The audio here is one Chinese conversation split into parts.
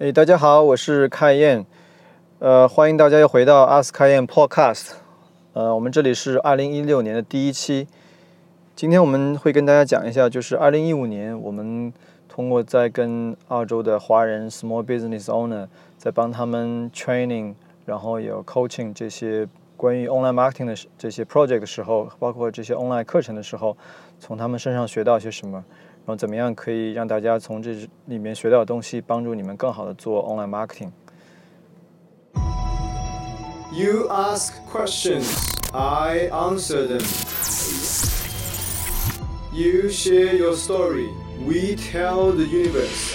哎，大家好，我是开燕，呃，欢迎大家又回到 Ask 开燕 Podcast，呃，我们这里是二零一六年的第一期，今天我们会跟大家讲一下，就是二零一五年我们通过在跟澳洲的华人 Small Business Owner 在帮他们 training，然后有 coaching 这些关于 online marketing 的这些 project 的时候，包括这些 online 课程的时候，从他们身上学到些什么。然后怎么样可以让大家从这里面学到东西，帮助你们更好的做 online marketing。You ask questions, I answer them. You share your story, we tell the universe.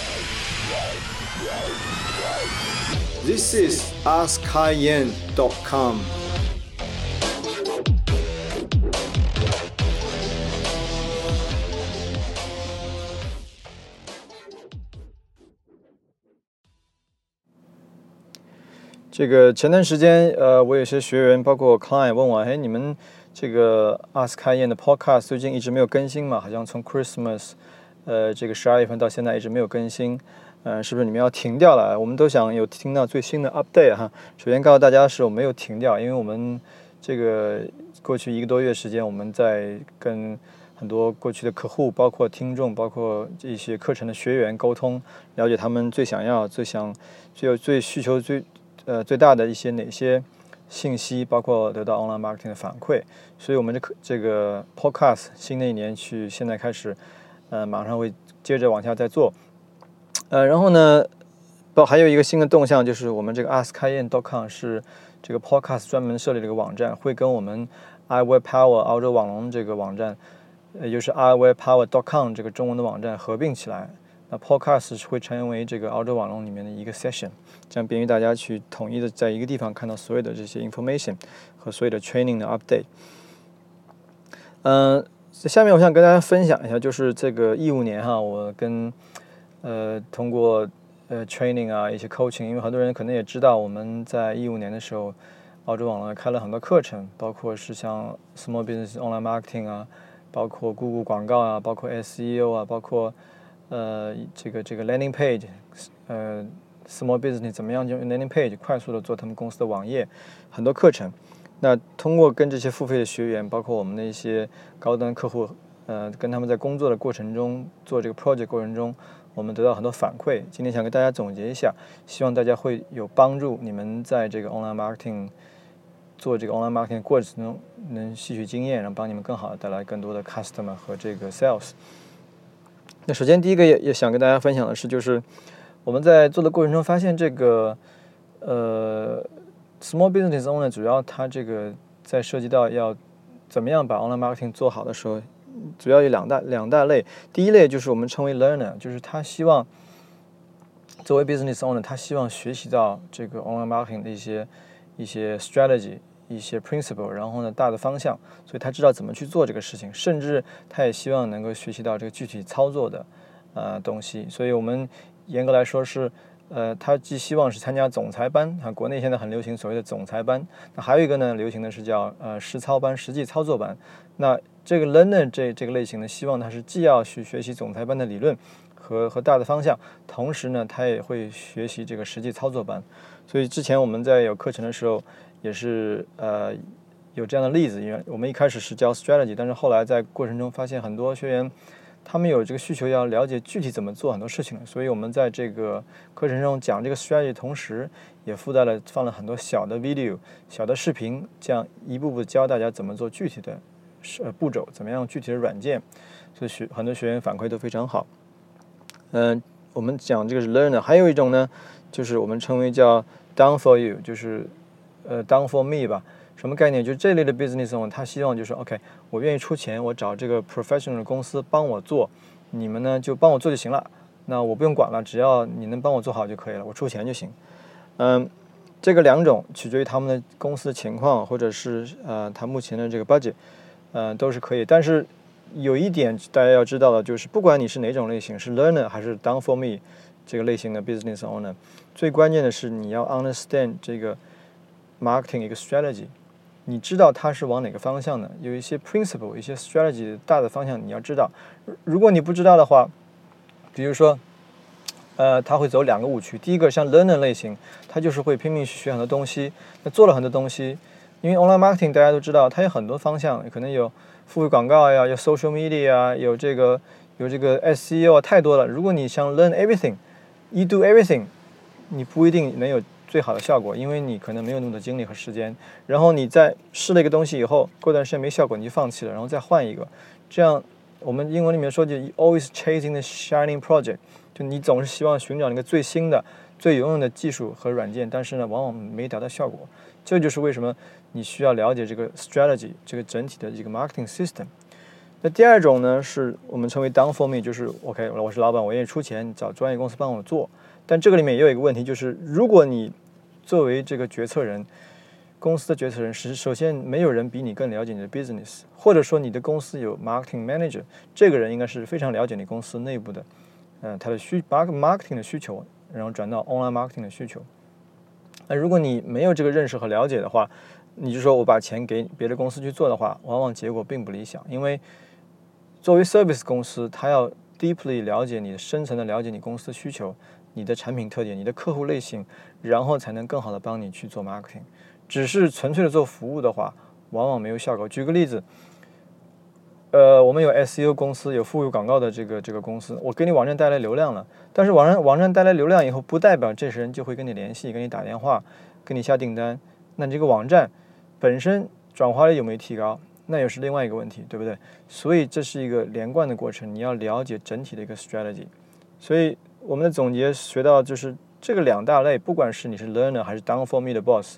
This is AskKaiYan.com. 这个前段时间，呃，我有些学员，包括 client 问我，哎，你们这个 Ask 开宴的 podcast 最近一直没有更新嘛？好像从 Christmas，呃，这个十二月份到现在一直没有更新，嗯、是不是你们要停掉了？我们都想有听到最新的 update 哈。首先告诉大家是我没有停掉，因为我们这个过去一个多月时间，我们在跟很多过去的客户，包括听众，包括一些课程的学员沟通，了解他们最想要、最想、最有最需求最呃最大的一些哪些信息，包括得到 online marketing 的反馈。所以我们这课这个 podcast 新的一年去现在开始，呃，马上会接着往下再做。呃，然后呢，不还有一个新的动向，就是我们这个 ask 开宴 .com 是这个 podcast 专门设立了一个网站，会跟我们 iWebPower 澳洲网龙这个网站，也就是 iWebPower.com 这个中文的网站合并起来。Podcast 会成为这个澳洲网络里面的一个 session，这样便于大家去统一的在一个地方看到所有的这些 information 和所有的 training 的 update。嗯、下面我想跟大家分享一下，就是这个一五年哈，我跟呃通过呃 training 啊一些 coaching，因为很多人可能也知道，我们在一五年的时候，澳洲网络开了很多课程，包括是像 small business online marketing 啊，包括 Google 广告啊，包括 SEO 啊，包括呃这个这个 landing page，呃 small business 怎么样用 landing page 快速的做他们公司的网页，很多课程。那通过跟这些付费的学员，包括我们的一些高端客户，呃，跟他们在工作的过程中，做这个 project 过程中，我们得到很多反馈。今天想跟大家总结一下，希望大家会有帮助，你们在这个 online marketing 做这个 online marketing 过程中能吸取经验，然后帮你们更好的带来更多的 customer 和这个 sales。那首先第一个也也想跟大家分享的是，就是我们在做的过程中发现这个呃 small business owner 主要它这个在涉及到要怎么样把 online marketing 做好的时候，主要有两大两大类。第一类就是我们称为 learner，就是他希望作为 business owner，他希望学习到这个 online marketing 的一些一些 strategy。一些 principle，然后呢大的方向，所以他知道怎么去做这个事情，甚至他也希望能够学习到这个具体操作的呃东西。所以我们严格来说是，呃，他既希望是参加总裁班啊，国内现在很流行所谓的总裁班，那还有一个呢，流行的是叫呃实操班、实际操作班。那这个 learner 这这个类型呢，希望他是既要去学习总裁班的理论和和大的方向，同时呢，他也会学习这个实际操作班。所以之前我们在有课程的时候。也是呃有这样的例子，因为我们一开始是教 strategy，但是后来在过程中发现很多学员他们有这个需求要了解具体怎么做很多事情，所以我们在这个课程中讲这个 strategy 同时，也附带了放了很多小的 video、小的视频，这样一步步教大家怎么做具体的步骤，怎么样具体的软件，所以学很多学员反馈都非常好。嗯、我们讲这个是 learner，还有一种呢，就是我们称为叫 done for you，就是呃，done for me 吧，什么概念？就是这类的 business owner，他希望就是 OK，我愿意出钱，我找这个 professional 的公司帮我做，你们呢就帮我做就行了，那我不用管了，只要你能帮我做好就可以了，我出钱就行。嗯，这个两种取决于他们的公司的情况，或者是呃他目前的这个 budget，呃都是可以。但是有一点大家要知道的就是，不管你是哪种类型，是 learner 还是 done for me 这个类型的 business owner，最关键的是你要 understand 这个。Marketing 一个 strategy，你知道它是往哪个方向的，有一些 principle，一些 strategy 大的方向你要知道。如果你不知道的话，比如说呃，他会走两个误区。第一个像 learner 类型，他就是会拼命去学很多东西，那做了很多东西。因为 online marketing 大家都知道，它有很多方向，可能有付费广告呀，有 social media 啊，有这个有这个 SEO 啊，太多了。如果你想 learn everything，you do everything，你不一定能有最好的效果，因为你可能没有那么多精力和时间。然后你在试了一个东西以后，过段时间没效果，你就放弃了，然后再换一个。这样我们英文里面说就 always chasing the shining project，就你总是希望寻找那个最新的、最有用的技术和软件，但是呢，往往没达到效果。这就是为什么。你需要了解这个 strategy，这个整体的一个 marketing system。那第二种呢，是我们称为 down for me，就是 OK，我是老板，我愿意出钱找专业公司帮我做。但这个里面也有一个问题，就是如果你作为这个决策人，公司的决策人，是首先没有人比你更了解你的 business，或者说你的公司有 marketing manager，这个人应该是非常了解你公司内部的，嗯，他的需 marketing 的需求，然后转到 online marketing 的需求。那如果你没有这个认识和了解的话，你就说我把钱给别的公司去做的话，往往结果并不理想。因为作为 service 公司，他要 deeply 了解你深层的了解你公司需求、你的产品特点、你的客户类型，然后才能更好的帮你去做 marketing。只是纯粹的做服务的话，往往没有效果。举个例子，呃，我们有 SEO 公司，有付费广告的这个这个公司，我给你网站带来流量了，但是网站网站带来流量以后，不代表这些人就会跟你联系、跟你打电话、跟你下订单。那你这个网站。本身转化率有没有提高，那又是另外一个问题，对不对？所以这是一个连贯的过程，你要了解整体的一个 strategy。所以我们的总结学到就是这个两大类，不管是你是 learner 还是 down for me 的 boss，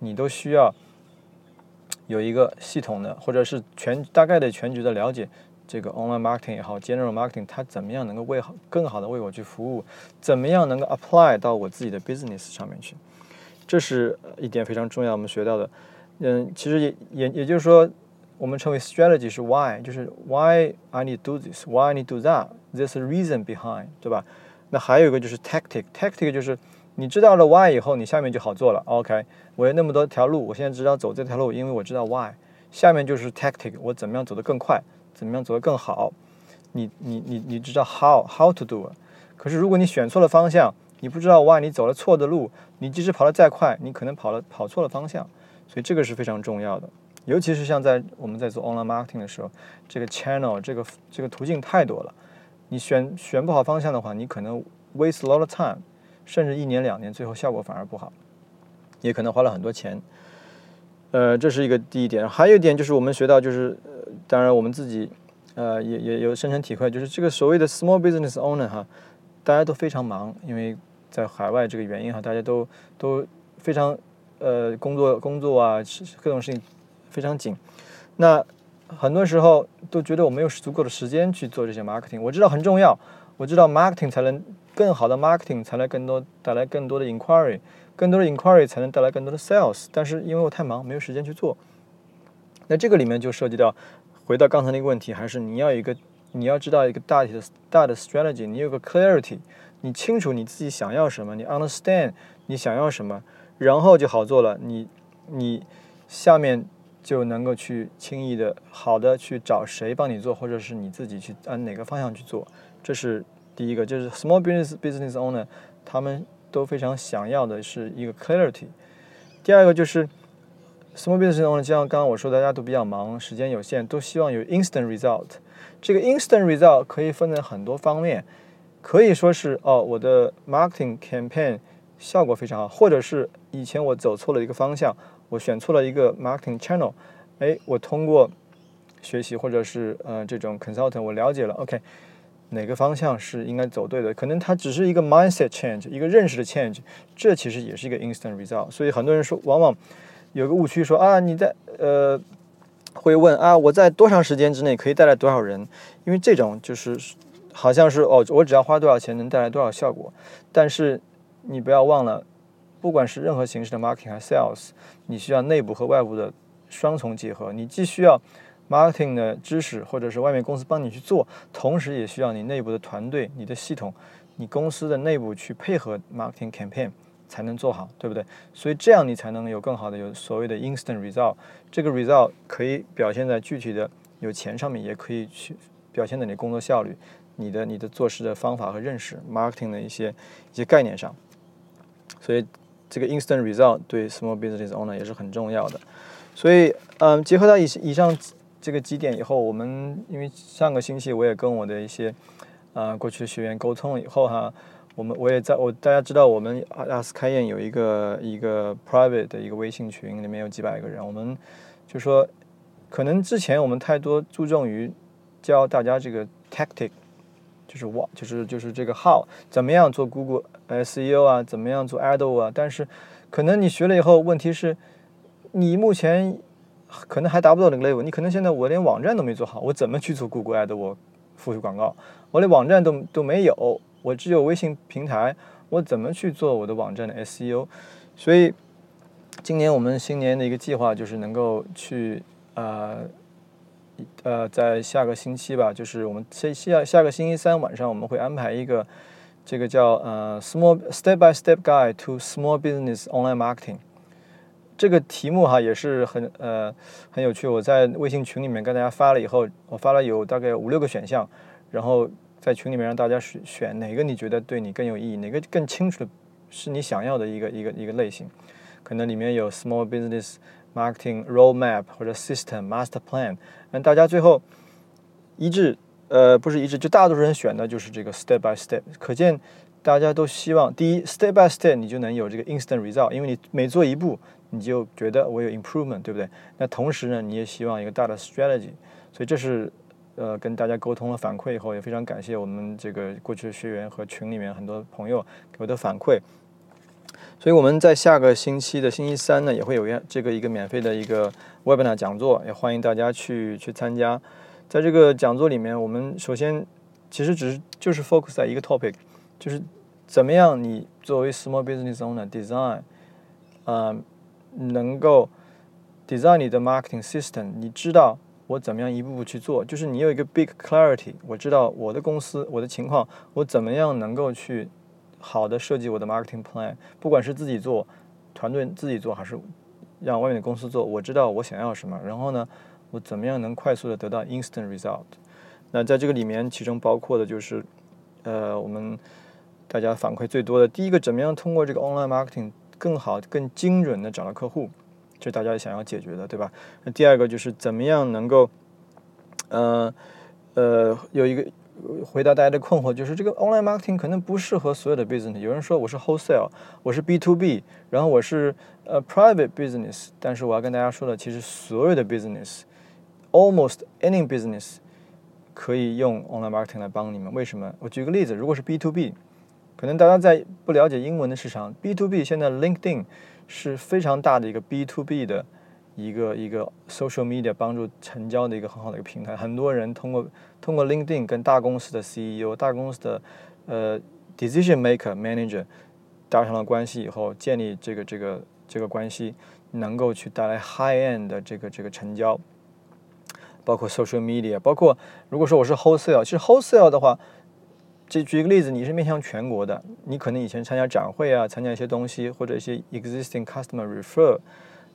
你都需要有一个系统的，或者是全大概的全局的了解这个 online marketing 也好，general marketing 它怎么样能够为好更好的为我去服务，怎么样能够 apply 到我自己的 business 上面去，这是一点非常重要我们学到的。嗯，其实也也也就是说，我们称为 strategy 是 why，就是 why I need do this，why I need do that，there's a reason behind，对吧？那还有一个就是 tactic，tactic 就是你知道了 why 以后，你下面就好做了。OK，我有那么多条路，我现在知道走这条路，因为我知道 why。下面就是 tactic，我怎么样走得更快，怎么样走得更好？你你你你知道 how how to do。可是如果你选错了方向，你不知道 why，你走了错的路，你即使跑得再快，你可能跑了跑错了方向。所以这个是非常重要的，尤其是像在我们在做 online marketing 的时候，这个 channel 这个这个途径太多了，你选选不好方向的话，你可能 waste a lot of time，甚至一年两年，最后效果反而不好，也可能花了很多钱。呃，这是一个第一点，还有一点就是我们学到就是，呃当然我们自己呃也也有深深体会，就是这个所谓的 small business owner 哈，大家都非常忙，因为在海外这个原因哈，大家都都非常。呃，工作工作啊，各种事情非常紧。那很多时候都觉得我没有足够的时间去做这些 marketing。我知道很重要，我知道 marketing 才能更好的 marketing 才能更多带来更多的 inquiry，更多的 inquiry 才能带来更多的 sales。但是因为我太忙，没有时间去做。那这个里面就涉及到回到刚才那个问题，还是你要一个你要知道一个大体的大的 strategy，你有个 clarity，你清楚你自己想要什么，你 understand 你想要什么。然后就好做了，你你下面就能够去轻易的好的去找谁帮你做，或者是你自己去按哪个方向去做，这是第一个，就是 small business business owner 他们都非常想要的是一个 clarity。第二个就是 small business owner，就像刚刚我说，大家都比较忙，时间有限，都希望有 instant result。这个 instant result 可以分成很多方面，可以说是哦，我的 marketing campaign。效果非常好，或者是以前我走错了一个方向，我选错了一个 marketing channel，哎，我通过学习或者是呃这种 consultant，我了解了，OK，哪个方向是应该走对的？可能它只是一个 mindset change，一个认识的 change，这其实也是一个 instant result。所以很多人说，往往有个误区说啊，你在呃会问啊，我在多长时间之内可以带来多少人？因为这种就是好像是哦，我只要花多少钱能带来多少效果，但是。你不要忘了，不管是任何形式的 marketing 还是 sales，你需要内部和外部的双重结合。你既需要 marketing 的知识，或者是外面公司帮你去做，同时也需要你内部的团队、你的系统、你公司的内部去配合 marketing campaign 才能做好，对不对？所以这样你才能有更好的有所谓的 instant result。这个 result 可以表现在具体的有钱上面，也可以去表现在你工作效率。你的你的做事的方法和认识，marketing 的一些一些概念上。所以这个 instant result 对 small business owner 也是很重要的。所以，嗯，结合到以以上这个几点以后，我们因为上个星期我也跟我的一些啊过去的学员沟通了以后哈，我们我也在我大家知道我们阿斯开宴有一个一个 private 的一个微信群，里面有几百个人，我们就说可能之前我们太多注重于教大家这个 tactic，就是我就是就是这个 how，怎么样做 Google SEO 啊，怎么样做 Ado 啊，但是可能你学了以后，问题是。你目前可能还达不到那个 level，你可能现在我连网站都没做好，我怎么去做 Google Ado 我付费广告？我连网站都都没有，我只有微信平台，我怎么去做我的网站的 SEO？所以今年我们新年的一个计划就是能够去呃呃在下个星期吧，就是我们下下下个星期三晚上我们会安排一个这个叫呃 Small Step by Step Guide to Small Business Online Marketing。这个题目哈也是很呃很有趣，我在微信群里面跟大家发了以后，我发了有大概五六个选项，然后在群里面让大家选选哪个你觉得对你更有意义，哪个更清楚的是你想要的一个一个一个类型，可能里面有 small business marketing roadmap 或者 system master plan，那大家最后一致呃不是一致，就大多数人选的就是这个 step by step，可见大家都希望第一 step by step 你就能有这个 instant result，因为你每做一步。你就觉得我有 improvement，对不对？那同时呢，你也希望一个大的 strategy，所以这是呃跟大家沟通了反馈以后，也非常感谢我们这个过去的学员和群里面很多朋友给我的反馈。所以我们在下个星期的星期三呢，也会有这个一个免费的一个 webinar 讲座，也欢迎大家去去参加。在这个讲座里面，我们首先其实只是就是 focus 在一个 topic，就是怎么样你作为 small business owner design，嗯。能够 design 你的 marketing system，你知道我怎么样一步步去做，就是你有一个 big clarity，我知道我的公司我的情况，我怎么样能够去好的设计我的 marketing plan，不管是自己做，团队自己做，还是让外面的公司做，我知道我想要什么，然后呢，我怎么样能快速的得到 instant result？那在这个里面，其中包括的就是，呃，我们大家反馈最多的第一个，怎么样通过这个 online marketing。更好、更精准的找到客户，这是大家想要解决的，对吧？那第二个就是怎么样能够，呃呃，有一个回答大家的困惑，就是这个 online marketing 可能不适合所有的 business。有人说我是 wholesale，我是 B to B，然后我是呃 private business，但是我要跟大家说的，其实所有的 business，almost any business 可以用 online marketing 来帮你们。为什么？我举个例子，如果是 B to B。可能大家在不了解英文的市场，B to B 现在 LinkedIn 是非常大的一个 B to B 的一个一个 social media 帮助成交的一个很好的一个平台。很多人通过通过 LinkedIn 跟大公司的 CEO、大公司的呃 decision maker manager 搭上了关系以后，建立这个这个这个关系，能够去带来 high end 的这个这个成交。包括 social media，包括如果说我是 wholesale，其实 wholesale 的话。这举一个例子，你是面向全国的，你可能以前参加展会啊，参加一些东西，或者一些 existing customer refer，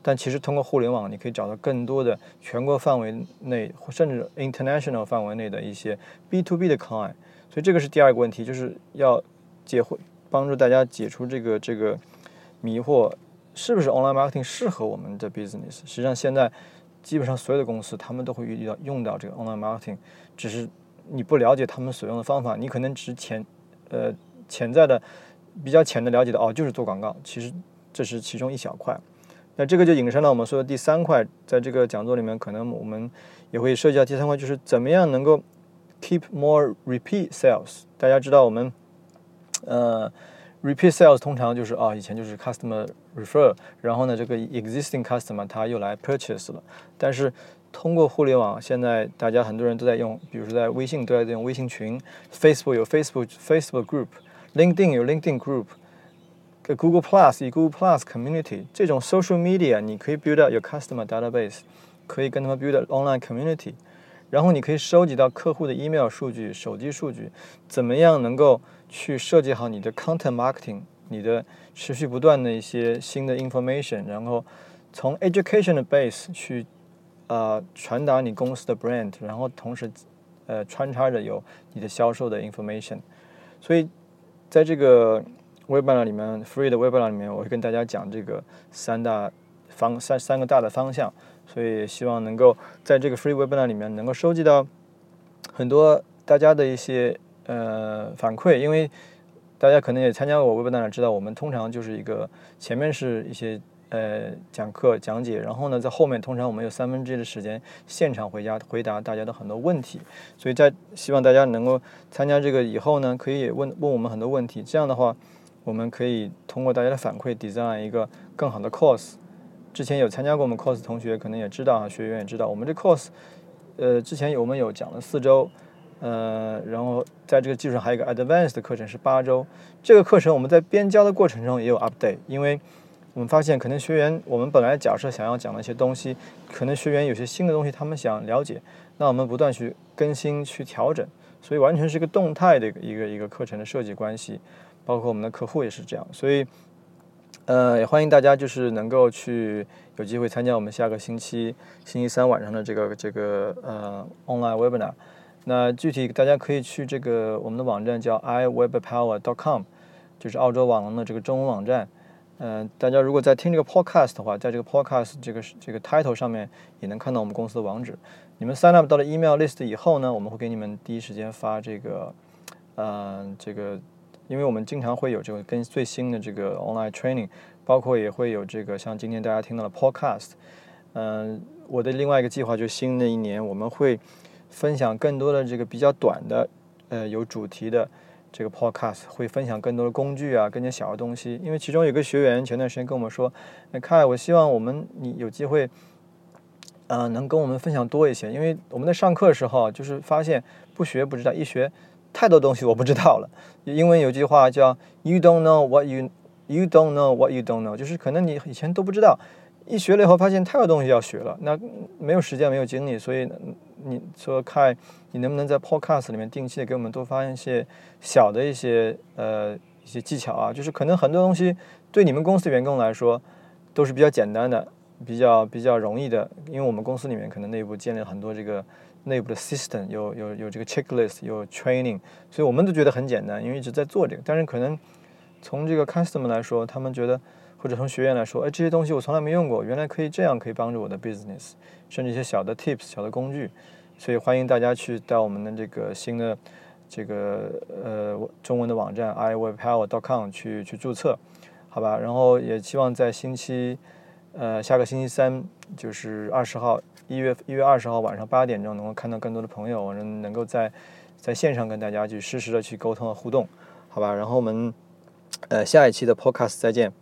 但其实通过互联网，你可以找到更多的全国范围内，甚至 international 范围内的一些 B to B 的 client。所以这个是第二个问题，就是要解惑，帮助大家解除这个这个迷惑，是不是 online marketing 适合我们的 business？实际上现在基本上所有的公司，他们都会遇到用到这个 online marketing，只是。你不了解他们所用的方法，你可能只潜，呃，潜在的比较浅的了解的哦，就是做广告。其实这是其中一小块。那这个就引申到我们说的第三块，在这个讲座里面，可能我们也会涉及到第三块，就是怎么样能够 keep more repeat sales。大家知道我们，呃，repeat sales 通常就是啊，以前就是 customer refer，然后呢，这个 existing customer 他又来 purchase 了，但是。通过互联网，现在大家很多人都在用，比如说在微信都在用微信群，Facebook 有 Facebook Facebook Group，LinkedIn 有 LinkedIn group Google Plus 以 Google Plus Community，这种 social media 你可以 build up your customer database，可以跟他们 build online community，然后你可以收集到客户的 email 数据、手机数据，怎么样能够去设计好你的 content marketing，你的持续不断的一些新的 information，然后从 education 的 base 去。呃，传达你公司的 brand，然后同时，呃穿插着有你的销售的 information，所以在这个 webinar 里面，free 的 webinar 里面，我会跟大家讲这个三大方三三个大的方向，所以希望能够在这个 free webinar 里面能够收集到很多大家的一些呃反馈，因为大家可能也参加过 webinar，知道我们通常就是一个前面是一些呃讲课讲解，然后呢在后面通常我们有三分之一的时间现场回家回答大家的很多问题，所以在希望大家能够参加这个以后呢，可以问问我们很多问题，这样的话我们可以通过大家的反馈 design 一个更好的 course。之前有参加过我们 course 同学可能也知道啊，学员也知道我们这 course。呃，之前我们有讲了四周，呃，然后在这个基础上还有一个 advanced 的课程是八周。这个课程我们在编教的过程中也有 update，因为我们发现可能学员我们本来假设想要讲的一些东西，可能学员有些新的东西他们想了解，那我们不断去更新去调整，所以完全是一个动态的一个一个课程的设计关系，包括我们的客户也是这样，所以。呃，也欢迎大家就是能够去有机会参加我们下个星期星期三晚上的这个这个呃 online webinar。那具体大家可以去这个我们的网站叫 iwebpower.com，就是澳洲网龙的这个中文网站。嗯，大家如果在听这个 podcast 的话，在这个 podcast 这个这个 title 上面也能看到我们公司的网址。你们 sign up 到了 email list 以后呢，我们会给你们第一时间发这个，嗯，这个。因为我们经常会有这个跟最新的这个 online training，包括也会有这个像今天大家听到的 podcast。嗯，我的另外一个计划就是新的一年我们会分享更多的这个比较短的，呃，有主题的这个 podcast，会分享更多的工具啊，更加小的东西。因为其中有个学员前段时间跟我们说，那看我希望我们你有机会，呃，能跟我们分享多一些。因为我们在上课的时候就是发现不学不知道，一学。太多东西我不知道了。英文有句话叫 “You don't know what you you don't know what you don't know”，就是可能你以前都不知道，一学了以后发现太多东西要学了，那没有时间没有精力，所以你说看你能不能在 Podcast 里面定期的给我们多发一些小的一些呃一些技巧啊？就是可能很多东西对你们公司员工来说都是比较简单的、比较比较容易的，因为我们公司里面可能内部建立了很多这个。内部的 system 有有有这个 checklist，有 training，所以我们都觉得很简单，因为一直在做这个。但是可能从这个 customer 来说，他们觉得或者从学员来说，哎，这些东西我从来没用过，原来可以这样，可以帮助我的 business，甚至一些小的 tips、小的工具。所以欢迎大家去到我们的这个新的这个呃中文的网站 iwebpower.com 去去注册，好吧？然后也希望在星期呃下个星期三，就是二十号。一月一月二十号晚上八点钟，能够看到更多的朋友，我能能够在在线上跟大家去实时的去沟通和互动，好吧？然后我们呃下一期的 Podcast 再见。